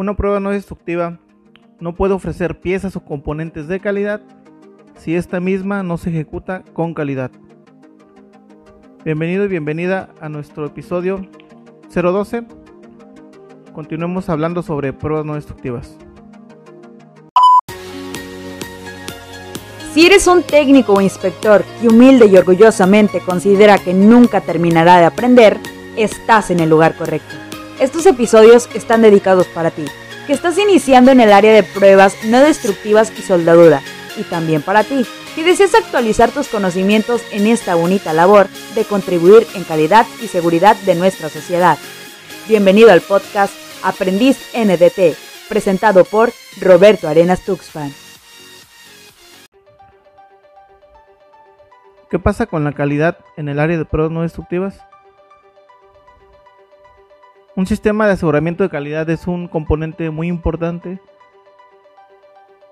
una prueba no destructiva no puede ofrecer piezas o componentes de calidad si esta misma no se ejecuta con calidad. Bienvenido y bienvenida a nuestro episodio 012. Continuemos hablando sobre pruebas no destructivas. Si eres un técnico o inspector que humilde y orgullosamente considera que nunca terminará de aprender, estás en el lugar correcto. Estos episodios están dedicados para ti, que estás iniciando en el área de pruebas no destructivas y soldadura, y también para ti, que deseas actualizar tus conocimientos en esta bonita labor de contribuir en calidad y seguridad de nuestra sociedad. Bienvenido al podcast Aprendiz NDT, presentado por Roberto Arenas Tuxpan. ¿Qué pasa con la calidad en el área de pruebas no destructivas? Un sistema de aseguramiento de calidad es un componente muy importante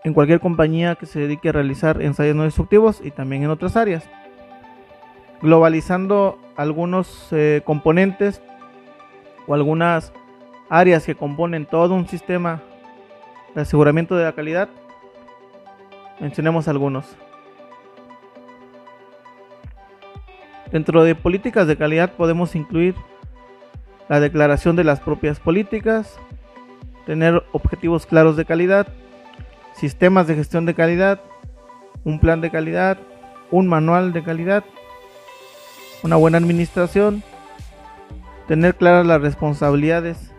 en cualquier compañía que se dedique a realizar ensayos no destructivos y también en otras áreas. Globalizando algunos eh, componentes o algunas áreas que componen todo un sistema de aseguramiento de la calidad, mencionemos algunos. Dentro de políticas de calidad podemos incluir la declaración de las propias políticas, tener objetivos claros de calidad, sistemas de gestión de calidad, un plan de calidad, un manual de calidad, una buena administración, tener claras las responsabilidades,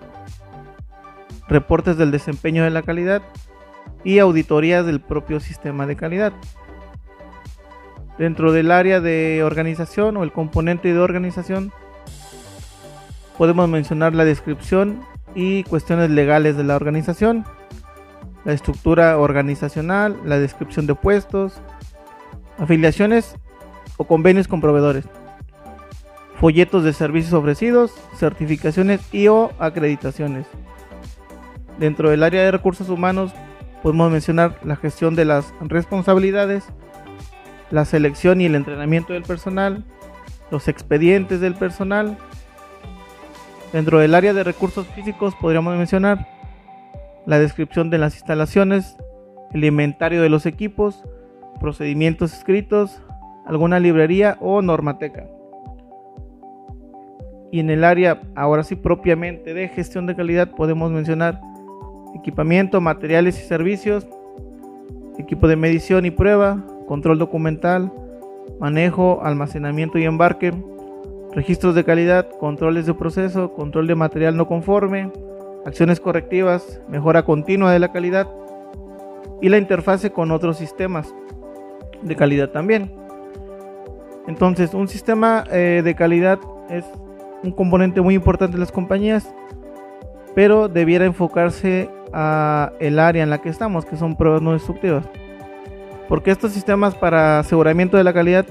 reportes del desempeño de la calidad y auditorías del propio sistema de calidad. Dentro del área de organización o el componente de organización, podemos mencionar la descripción y cuestiones legales de la organización, la estructura organizacional, la descripción de puestos, afiliaciones o convenios con proveedores, folletos de servicios ofrecidos, certificaciones y o acreditaciones. Dentro del área de recursos humanos podemos mencionar la gestión de las responsabilidades, la selección y el entrenamiento del personal, los expedientes del personal. Dentro del área de recursos físicos podríamos mencionar la descripción de las instalaciones, el inventario de los equipos, procedimientos escritos, alguna librería o normateca. Y en el área, ahora sí propiamente de gestión de calidad, podemos mencionar equipamiento, materiales y servicios, equipo de medición y prueba, control documental, manejo, almacenamiento y embarque, registros de calidad, controles de proceso, control de material no conforme, acciones correctivas, mejora continua de la calidad y la interfase con otros sistemas de calidad también. Entonces, un sistema eh, de calidad es un componente muy importante de las compañías, pero debiera enfocarse a el área en la que estamos, que son pruebas no destructivas porque estos sistemas para aseguramiento de la calidad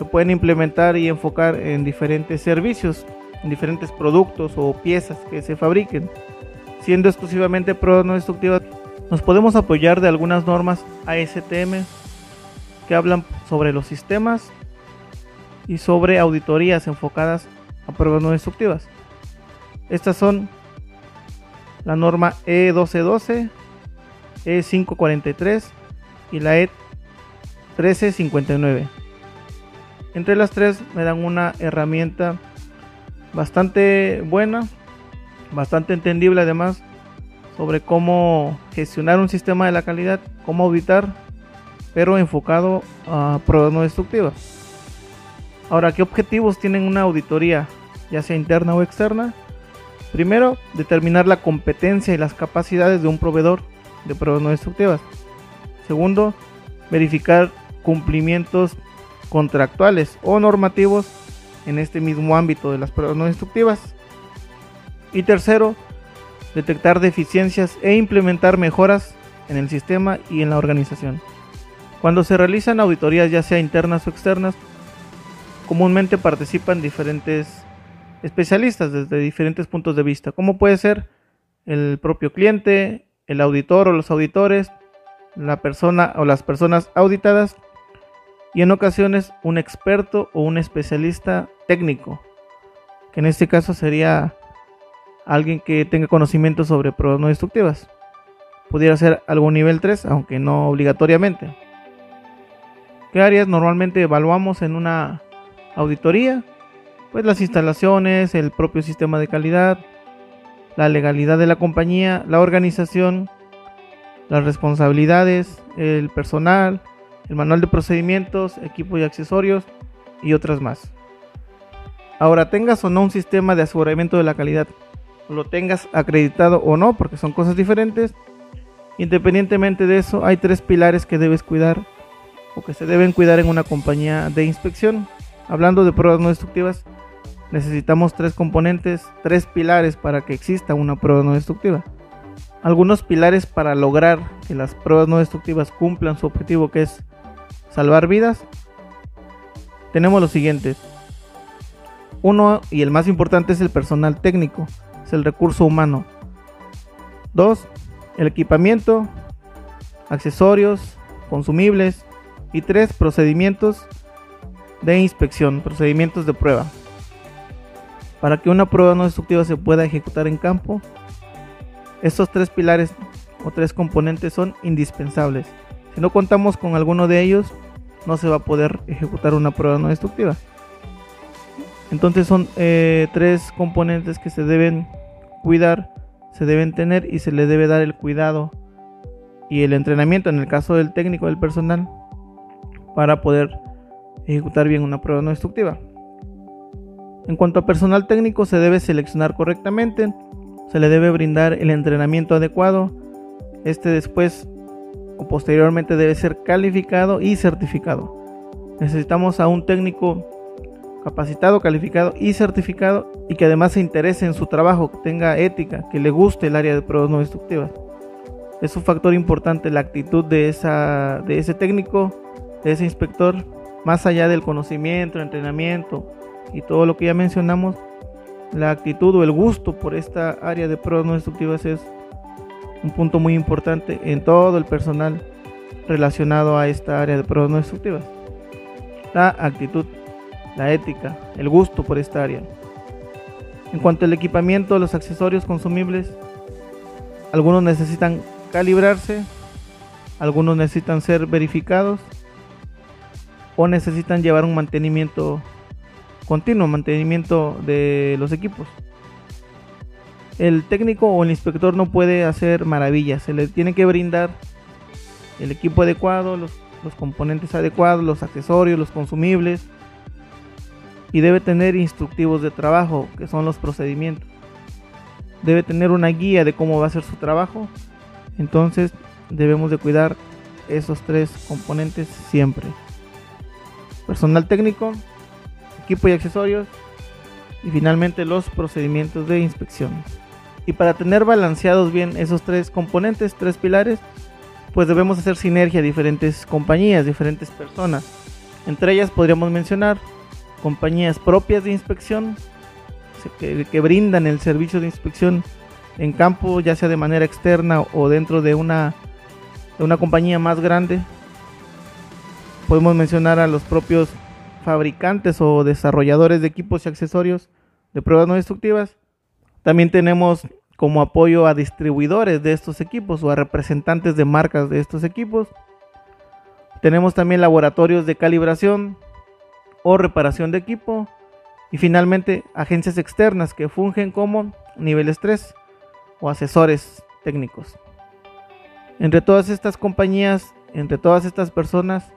se pueden implementar y enfocar en diferentes servicios, en diferentes productos o piezas que se fabriquen. Siendo exclusivamente pruebas no destructivas, nos podemos apoyar de algunas normas ASTM que hablan sobre los sistemas y sobre auditorías enfocadas a pruebas no destructivas. Estas son la norma E1212, E543 y la E 1359. Entre las tres me dan una herramienta bastante buena, bastante entendible además, sobre cómo gestionar un sistema de la calidad, cómo auditar, pero enfocado a pruebas no destructivas. Ahora, ¿qué objetivos tienen una auditoría, ya sea interna o externa? Primero, determinar la competencia y las capacidades de un proveedor de pruebas no destructivas. Segundo, verificar cumplimientos contractuales o normativos en este mismo ámbito de las pruebas no destructivas. Y tercero, detectar deficiencias e implementar mejoras en el sistema y en la organización. Cuando se realizan auditorías ya sea internas o externas, comúnmente participan diferentes especialistas desde diferentes puntos de vista, como puede ser el propio cliente, el auditor o los auditores, la persona o las personas auditadas y en ocasiones un experto o un especialista técnico, que en este caso sería alguien que tenga conocimiento sobre pruebas no destructivas. Pudiera ser algún nivel 3, aunque no obligatoriamente. ¿Qué áreas normalmente evaluamos en una auditoría? Pues las instalaciones, el propio sistema de calidad, la legalidad de la compañía, la organización, las responsabilidades, el personal, el manual de procedimientos, equipo y accesorios y otras más. Ahora, tengas o no un sistema de aseguramiento de la calidad, lo tengas acreditado o no, porque son cosas diferentes, independientemente de eso, hay tres pilares que debes cuidar o que se deben cuidar en una compañía de inspección. Hablando de pruebas no destructivas, necesitamos tres componentes, tres pilares para que exista una prueba no destructiva. Algunos pilares para lograr que las pruebas no destructivas cumplan su objetivo que es salvar vidas. Tenemos los siguientes. Uno y el más importante es el personal técnico, es el recurso humano. Dos, el equipamiento, accesorios, consumibles. Y tres, procedimientos de inspección, procedimientos de prueba. Para que una prueba no destructiva se pueda ejecutar en campo, estos tres pilares o tres componentes son indispensables. Si no contamos con alguno de ellos, no se va a poder ejecutar una prueba no destructiva. Entonces son eh, tres componentes que se deben cuidar, se deben tener y se le debe dar el cuidado y el entrenamiento en el caso del técnico del personal para poder ejecutar bien una prueba no destructiva. En cuanto a personal técnico se debe seleccionar correctamente, se le debe brindar el entrenamiento adecuado, este después posteriormente debe ser calificado y certificado. Necesitamos a un técnico capacitado, calificado y certificado y que además se interese en su trabajo, que tenga ética, que le guste el área de pruebas no destructivas. Es un factor importante la actitud de, esa, de ese técnico, de ese inspector, más allá del conocimiento, entrenamiento y todo lo que ya mencionamos, la actitud o el gusto por esta área de pruebas no destructivas es un punto muy importante en todo el personal relacionado a esta área de pruebas no destructivas. La actitud la ética, el gusto por esta área. En cuanto al equipamiento, los accesorios consumibles, algunos necesitan calibrarse, algunos necesitan ser verificados o necesitan llevar un mantenimiento continuo, mantenimiento de los equipos. El técnico o el inspector no puede hacer maravillas, se le tiene que brindar el equipo adecuado, los, componentes adecuados, los accesorios, los consumibles, y debe tener instructivos de trabajo, que son los procedimientos. Debe tener una guía de cómo va a ser su trabajo. Entonces debemos de cuidar esos tres componentes siempre. Personal técnico, equipo y accesorios y finalmente los procedimientos de inspección. Y para tener balanceados bien esos tres componentes, tres pilares, pues debemos hacer sinergia diferentes compañías, diferentes personas. Entre ellas podríamos mencionar compañías propias de inspección que, brindan el servicio de inspección en campo, ya sea de manera externa o dentro de una, de una compañía más grande. Podemos mencionar a los propios fabricantes o desarrolladores de equipos y accesorios de pruebas no destructivas. También tenemos como apoyo a distribuidores de estos equipos o a representantes de marcas de estos equipos. Tenemos también laboratorios de calibración, o reparación de equipo. Y finalmente, agencias externas que fungen como niveles 3 o asesores técnicos. Entre todas estas compañías, entre todas estas personas,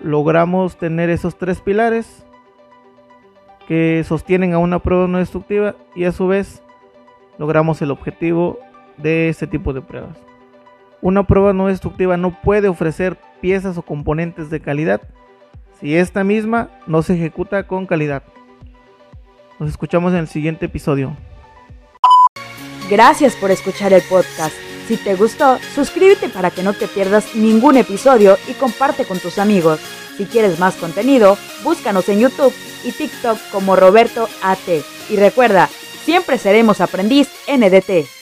logramos tener esos tres pilares que sostienen a una prueba no destructiva y a su vez logramos el objetivo de este tipo de pruebas. Una prueba no destructiva no puede ofrecer piezas o componentes de calidad si esta misma no se ejecuta con calidad. Nos escuchamos en el siguiente episodio. Gracias por escuchar el podcast. Si te gustó, suscríbete para que no te pierdas ningún episodio y comparte con tus amigos. Si quieres más contenido, búscanos en YouTube y TikTok como Roberto AT. Y recuerda, siempre seremos aprendiz NDT.